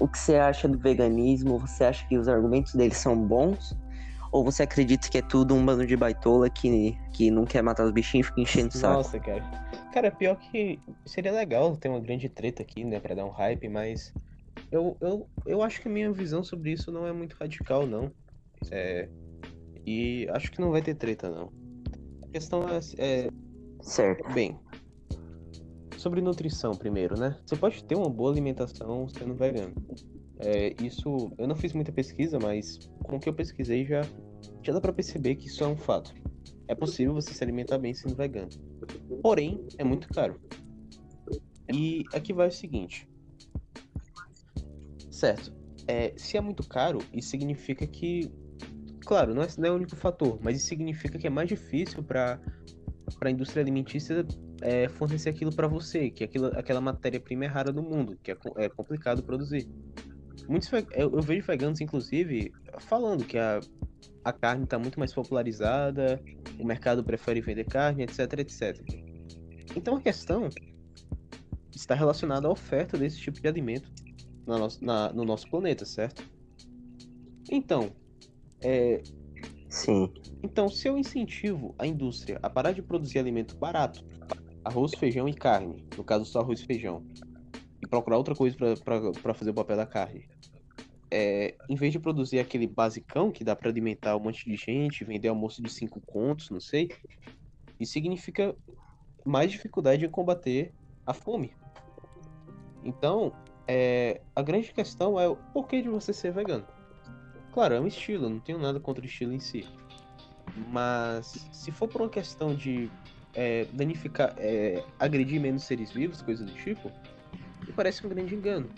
o que você acha do veganismo? Você acha que os argumentos deles são bons? Ou você acredita que é tudo um bando de baitola que, que não quer matar os bichinhos e fica enchendo o saco? Nossa, cara. Cara, pior que seria legal ter uma grande treta aqui, né, pra dar um hype, mas eu, eu, eu acho que a minha visão sobre isso não é muito radical, não. É... E acho que não vai ter treta, não. A questão é, é Certo. Bem, sobre nutrição primeiro, né? Você pode ter uma boa alimentação sendo vegano. É, isso, eu não fiz muita pesquisa, mas com o que eu pesquisei já, já dá pra perceber que isso é um fato. É possível você se alimentar bem sendo vegano. Porém, é muito caro. E aqui vai o seguinte. Certo. É, se é muito caro, isso significa que. Claro, não é, não é o único fator, mas isso significa que é mais difícil para a indústria alimentícia é, fornecer aquilo para você, que aquilo, aquela matéria-prima é rara no mundo, que é, é complicado produzir. Muitos, eu, eu, vejo veganos, inclusive, falando que a, a carne está muito mais popularizada, o mercado prefere vender carne, etc, etc. Então a questão está relacionada à oferta desse tipo de alimento na no, na, no nosso planeta, certo? Então, é... Sim. Então, se eu incentivo a indústria a parar de produzir alimento barato, arroz, feijão e carne, no caso só arroz e feijão, e procurar outra coisa para fazer o papel da carne, é, em vez de produzir aquele basicão que dá para alimentar um monte de gente, vender almoço de cinco contos, não sei, isso significa mais dificuldade em combater a fome. Então, é, a grande questão é o porquê de você ser vegano. Claro, é um estilo, não tenho nada contra o estilo em si. Mas se for por uma questão de é, danificar, é, agredir menos seres vivos, coisa do tipo, me parece um grande engano.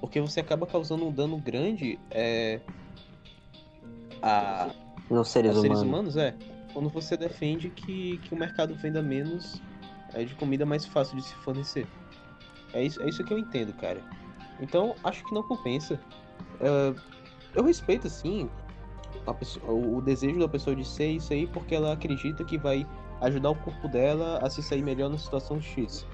Porque você acaba causando um dano grande é, a, Nos seres, seres humanos. humanos, é. Quando você defende que, que o mercado venda menos é, de comida mais fácil de se fornecer. É isso, é isso que eu entendo, cara. Então, acho que não compensa. Uh, eu respeito, assim, pessoa, o desejo da pessoa de ser isso aí porque ela acredita que vai ajudar o corpo dela a se sair melhor na situação X.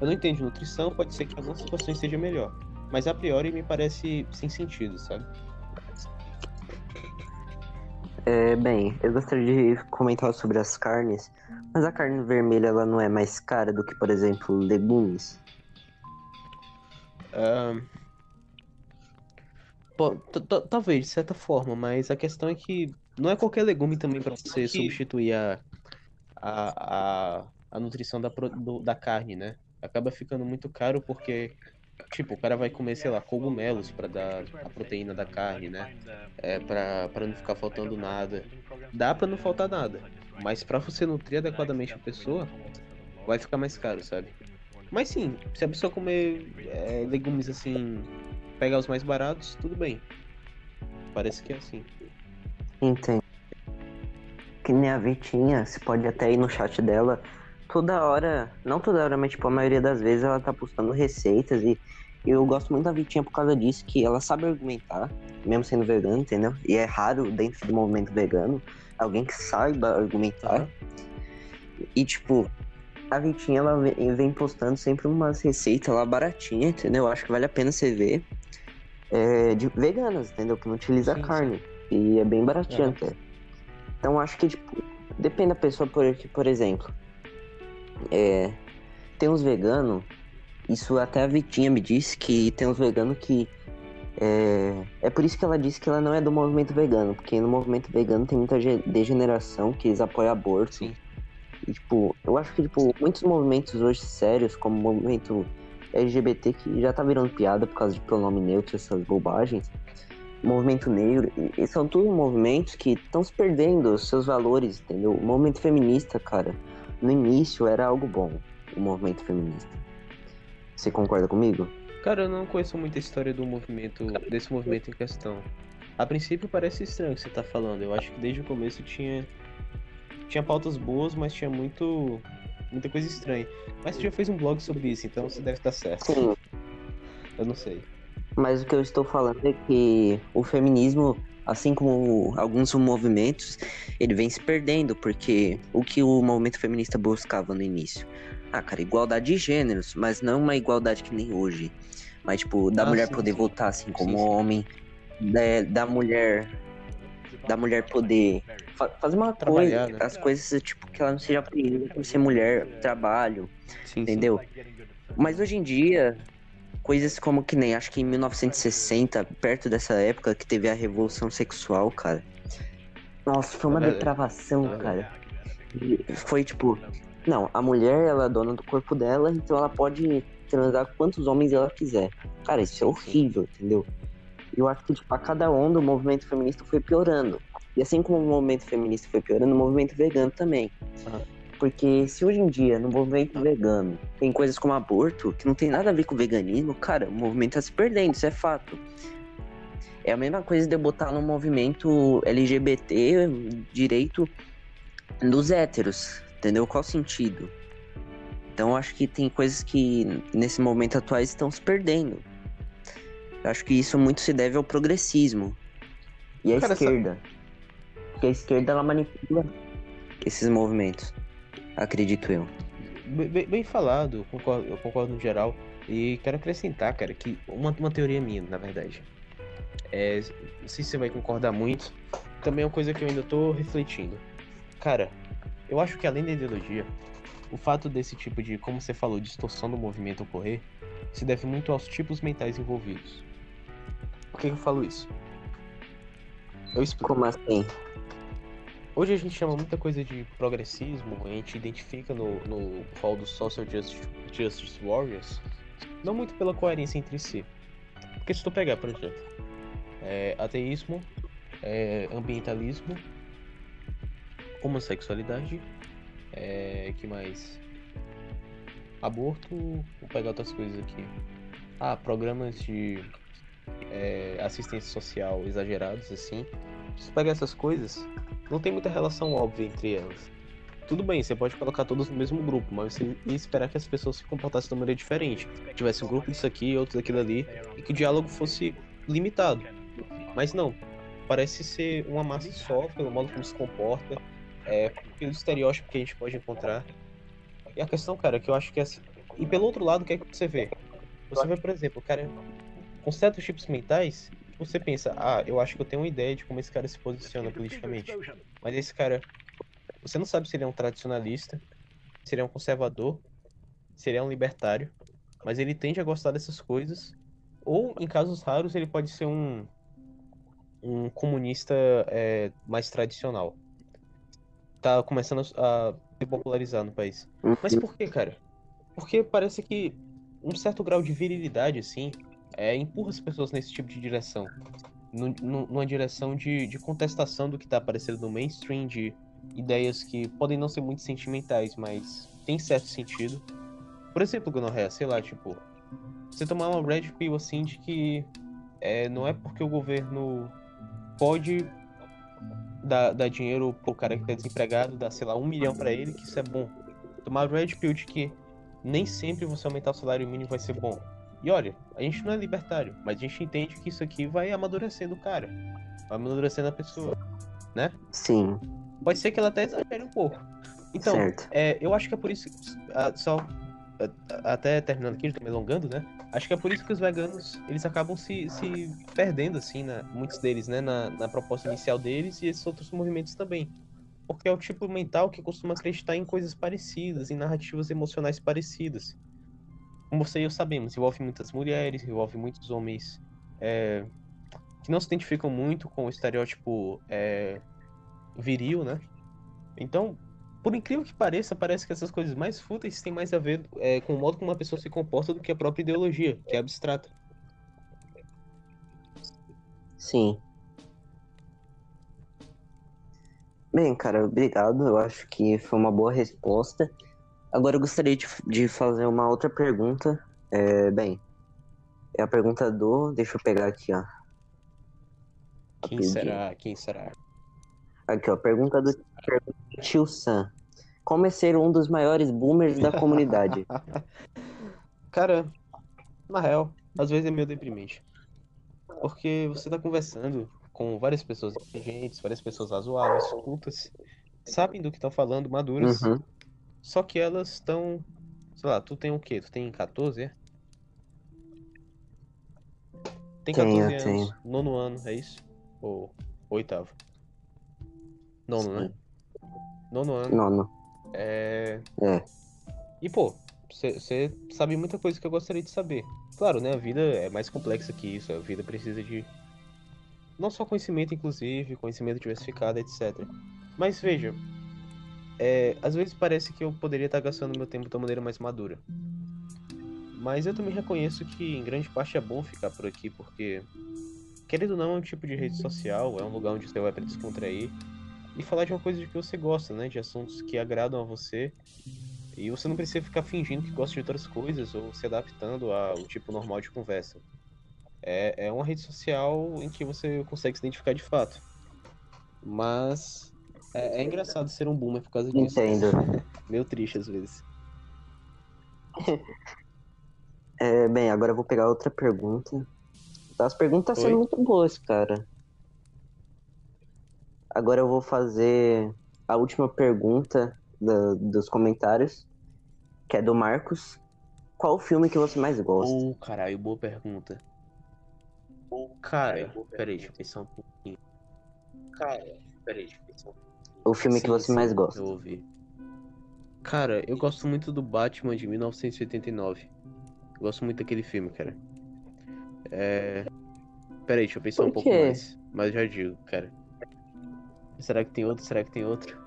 Eu não entendo nutrição, pode ser que em algumas situações seja melhor. Mas a priori me parece sem sentido, sabe? É, bem, eu gostaria de comentar sobre as carnes, mas a carne vermelha ela não é mais cara do que, por exemplo, legumes? talvez, de certa forma, mas a questão é que não é qualquer legume também para você substituir a, a, a, a nutrição da, do, da carne, né? Acaba ficando muito caro porque, tipo, o cara vai comer, sei lá, cogumelos para dar a proteína da carne, né? É, pra, não ficar faltando nada. Dá para não faltar nada, mas para você nutrir adequadamente a pessoa, vai ficar mais caro, sabe? Mas sim, se a pessoa comer é, legumes assim, pegar os mais baratos, tudo bem. Parece que é assim. Entendo. Que nem a Vitinha, você pode até ir no chat dela. Toda hora, não toda hora, mas tipo, a maioria das vezes ela tá postando receitas e eu gosto muito da Vitinha por causa disso, que ela sabe argumentar, mesmo sendo vegana, entendeu? E é raro dentro do movimento vegano alguém que saiba argumentar. E tipo, a Vitinha ela vem postando sempre umas receitas lá baratinhas, entendeu? Acho que vale a pena você ver. É, de veganas, entendeu? Que não utiliza sim, carne. Sim. E é bem baratinho é. até. Então acho que, tipo, depende da pessoa, por, por exemplo. É, tem uns veganos, isso até a Vitinha me disse que tem uns veganos que. É, é por isso que ela disse que ela não é do movimento vegano, porque no movimento vegano tem muita degeneração, que eles apoiam aborto. Sim. E, tipo, eu acho que, tipo, muitos movimentos hoje sérios, como o movimento LGBT, que já tá virando piada por causa de pronome neutro, essas bobagens, movimento negro, e são tudo movimentos que estão se perdendo os seus valores, entendeu? O movimento feminista, cara, no início era algo bom, o movimento feminista. Você concorda comigo? Cara, eu não conheço muita história do movimento, desse movimento em questão. A princípio parece estranho o que você tá falando. Eu acho que desde o começo tinha tinha pautas boas, mas tinha muito muita coisa estranha. Mas você já fez um blog sobre isso, então você deve estar certo. Sim. Eu não sei. Mas o que eu estou falando é que o feminismo, assim como alguns movimentos, ele vem se perdendo, porque o que o movimento feminista buscava no início? Ah, cara, igualdade de gêneros, mas não uma igualdade que nem hoje. Mas, tipo, da ah, mulher sim, poder sim. votar assim como sim, homem, da, da mulher da mulher poder fa fazer uma coisa, né? as coisas tipo que ela não seja oprimida por ser mulher, trabalho, sim, entendeu? Sim. Mas hoje em dia, coisas como que nem, acho que em 1960, perto dessa época que teve a revolução sexual, cara, Nossa, foi uma depravação, cara. Foi tipo, não, a mulher ela é dona do corpo dela, então ela pode transar com quantos homens ela quiser. Cara, isso é horrível, entendeu? Eu acho que tipo, a cada onda o movimento feminista foi piorando. E assim como o movimento feminista foi piorando, o movimento vegano também. Aham. Porque se hoje em dia, no movimento vegano, tem coisas como aborto, que não tem nada a ver com veganismo, cara, o movimento tá se perdendo, isso é fato. É a mesma coisa de eu botar no movimento LGBT direito dos héteros, entendeu? Qual o sentido? Então eu acho que tem coisas que nesse momento atual estão se perdendo. Eu acho que isso muito se deve ao progressismo. E à Cara, essa- esquerda. Porque a esquerda ela manipula esses movimentos. Acredito eu. Bem, bem- falado, eu concordo, eu concordo no geral. E quero acrescentar, cara, que uma, uma teoria minha, na verdade. É, não sei se você vai concordar muito. Também é uma coisa que eu ainda tô refletindo. Cara, eu acho que além da ideologia, o fato desse tipo de, como você falou, distorção do movimento ocorrer, se deve muito aos tipos mentais envolvidos. Por que eu falo isso? Eu explico. Como assim? Hoje a gente chama muita coisa de progressismo, a gente identifica no, no dos Social Justice, Justice Warriors, não muito pela coerência entre si. Porque se tu pegar, por exemplo, é, ateísmo, é, ambientalismo, homossexualidade, é, que mais? Aborto, vou pegar outras coisas aqui. Ah, programas de é, assistência social exagerados, assim. Se pegar essas coisas, não tem muita relação óbvia entre elas. Tudo bem, você pode colocar todos no mesmo grupo, mas você ia esperar que as pessoas se comportassem de uma maneira diferente. Tivesse um grupo disso aqui, outro daquilo ali, e que o diálogo fosse limitado. Mas não. Parece ser uma massa só, pelo modo como se comporta, é, pelo estereótipo que a gente pode encontrar. E a questão, cara, que eu acho que é assim. E pelo outro lado, o que é que você vê? Você vê, por exemplo, cara, com certos tipos mentais, você pensa, ah, eu acho que eu tenho uma ideia de como esse cara se posiciona politicamente. Mas esse cara, você não sabe se ele é um tradicionalista, se ele é um conservador, se ele é um libertário, mas ele tende a gostar dessas coisas. Ou, em casos raros, ele pode ser um, um comunista é, mais tradicional. Tá começando a se popularizar no país. Mas por que, cara? Porque parece que um certo grau de virilidade, assim, é, empurra as pessoas nesse tipo de direção. Nu- nu- numa direção de, de contestação do que tá aparecendo no mainstream, de ideias que podem não ser muito sentimentais, mas tem certo sentido. Por exemplo, Gonorreia, sei lá, tipo, você tomar uma red pill assim de que é, não é porque o governo pode dar, dar dinheiro pro cara que tá desempregado, dar, sei lá, um milhão pra ele, que isso é bom. Tomar red pill de que nem sempre você aumentar o salário mínimo vai ser bom. E olha, a gente não é libertário, mas a gente entende que isso aqui vai amadurecendo o cara. Vai amadurecendo a pessoa, né? Sim, Pode ser que ela até exagere um pouco. Então, é, eu acho que é por isso. só. Até terminando aqui, já tô me alongando, né? Acho que é por isso que os veganos eles acabam se, se perdendo, assim, né? muitos deles, né? Na, na proposta inicial deles e esses outros movimentos também. Porque é o tipo mental que costuma acreditar em coisas parecidas, em narrativas emocionais parecidas. Como você e eu sabemos, envolve muitas mulheres, envolve muitos homens é, que não se identificam muito com o estereótipo é, viril, né? Então, por incrível que pareça, parece que essas coisas mais fúteis têm mais a ver é, com o modo como uma pessoa se comporta do que a própria ideologia, que é abstrata. Sim. Bem, cara, obrigado. Eu acho que foi uma boa resposta. Agora eu gostaria de, de fazer uma outra pergunta. É, bem, é a pergunta do. Deixa eu pegar aqui, ó. Quem Rapidinho. será? Quem será? Aqui, ó. Pergunta do pergunta do tio Sam. Como é ser um dos maiores boomers da comunidade? Cara, na real, às vezes é meio deprimente. Porque você tá conversando com várias pessoas inteligentes, várias pessoas razoáveis, cultas, sabem do que estão falando, maduras, Uhum. Só que elas estão. Sei lá, tu tem o quê? Tu tem 14, é? Tem Tenho, 14 anos, tenho. nono ano, é isso? Ou oitavo? Nono, né? Nono ano. Nono. É. É. E, pô, você sabe muita coisa que eu gostaria de saber. Claro, né? A vida é mais complexa que isso. A vida precisa de Não só conhecimento, inclusive, conhecimento diversificado, etc. Mas veja, é, às vezes parece que eu poderia estar gastando meu tempo de uma maneira mais madura. Mas eu também reconheço que em grande parte é bom ficar por aqui, porque, querendo ou não, é um tipo de rede social, é um lugar onde você vai para descontrair e falar de uma coisa de que você gosta, né? De assuntos que agradam a você. E você não precisa ficar fingindo que gosta de outras coisas ou se adaptando ao tipo normal de conversa. É, é uma rede social em que você consegue se identificar de fato. Mas é, é engraçado ser um boomer por causa disso. Entendo. Meio triste às vezes. É, bem, agora eu vou pegar outra pergunta. As perguntas Oi? são muito boas, cara. Agora eu vou fazer a última pergunta da- dos comentários, que é do Marcos. Qual o filme que você mais gosta? Oh, caralho, boa pergunta. Cara, peraí, deixa eu pensar um pouquinho. Cara, peraí, deixa eu pensar um pouquinho. O filme que Sim, você sim, mais gosta? Eu ouvi. Cara, eu gosto muito do Batman de 1989. Eu gosto muito daquele filme, cara. É. Peraí, deixa eu pensar Por um pouco quê? mais. Mas já digo, cara. Será que tem outro? Será que tem outro?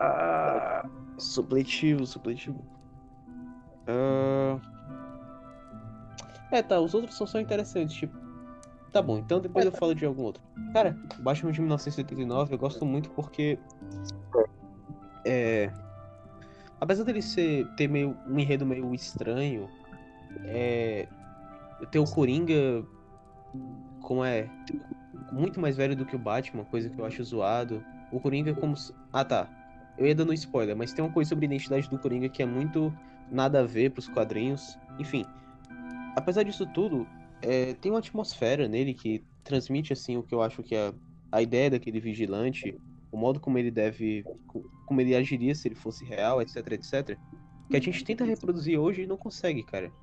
Ah, supletivo, supletivo. Ah... É, tá, os outros são só interessantes, tipo. Tá bom, então depois eu falo de algum outro. Cara, Batman de 1989 eu gosto muito porque. É. Apesar dele ser, ter meio, um enredo meio estranho, é. Ter o Coringa. Como é? Muito mais velho do que o Batman, coisa que eu acho zoado. O Coringa é como. Ah tá. Eu ia dando spoiler, mas tem uma coisa sobre a identidade do Coringa que é muito nada a ver pros quadrinhos. Enfim. Apesar disso tudo, é, tem uma atmosfera nele que transmite assim o que eu acho que é a ideia daquele vigilante, o modo como ele deve, co- como ele agiria se ele fosse real, etc, etc, que a gente tenta reproduzir hoje e não consegue, cara.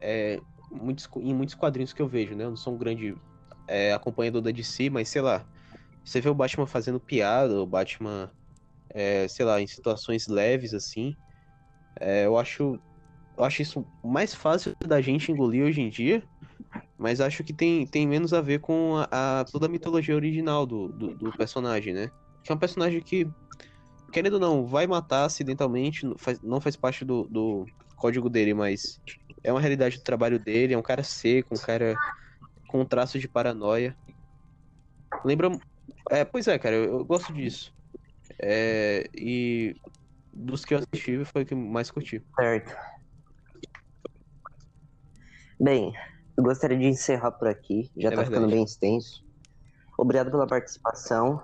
É, muitos, em muitos quadrinhos que eu vejo, né? Eu não sou um grande é, acompanhador da DC, mas sei lá, você vê o Batman fazendo piada, o Batman, é, sei lá, em situações leves assim, é, eu acho eu acho isso mais fácil da gente engolir hoje em dia, mas acho que tem, tem menos a ver com a, a- toda a mitologia original do, do, do personagem, né? Que é um personagem que, querendo ou não, vai matar acidentalmente, não faz, não faz parte do, do código dele, mas é uma realidade do trabalho dele, é um cara seco, um cara com um traço de paranoia. Lembra. É, pois é, cara, eu, eu gosto disso. É, e dos que eu assisti foi o que mais curti. Certo. Bem, eu gostaria de encerrar por aqui. Já É tá ficando verdade. bem extenso. Obrigado pela participação.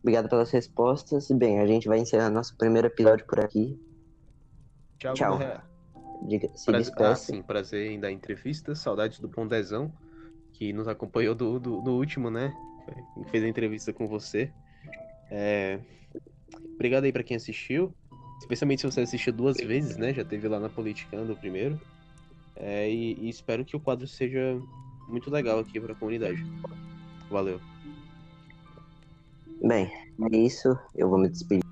Obrigado pelas respostas. E bem, a gente vai encerrar nosso primeiro episódio por aqui. Tchau. Tchau. Diga, se Prazer, ah, sim, prazer em dar entrevista. Saudades do Pondezão, que nos acompanhou do, do, do último, né? Fez a entrevista com você. É, Obrigado aí pra quem assistiu. Especialmente se você assistiu duas vezes, né? Já teve lá na Politicando o primeiro. É, e, e espero que o quadro seja muito legal aqui pra comunidade. Valeu. Bem, é isso. Eu vou me despedir.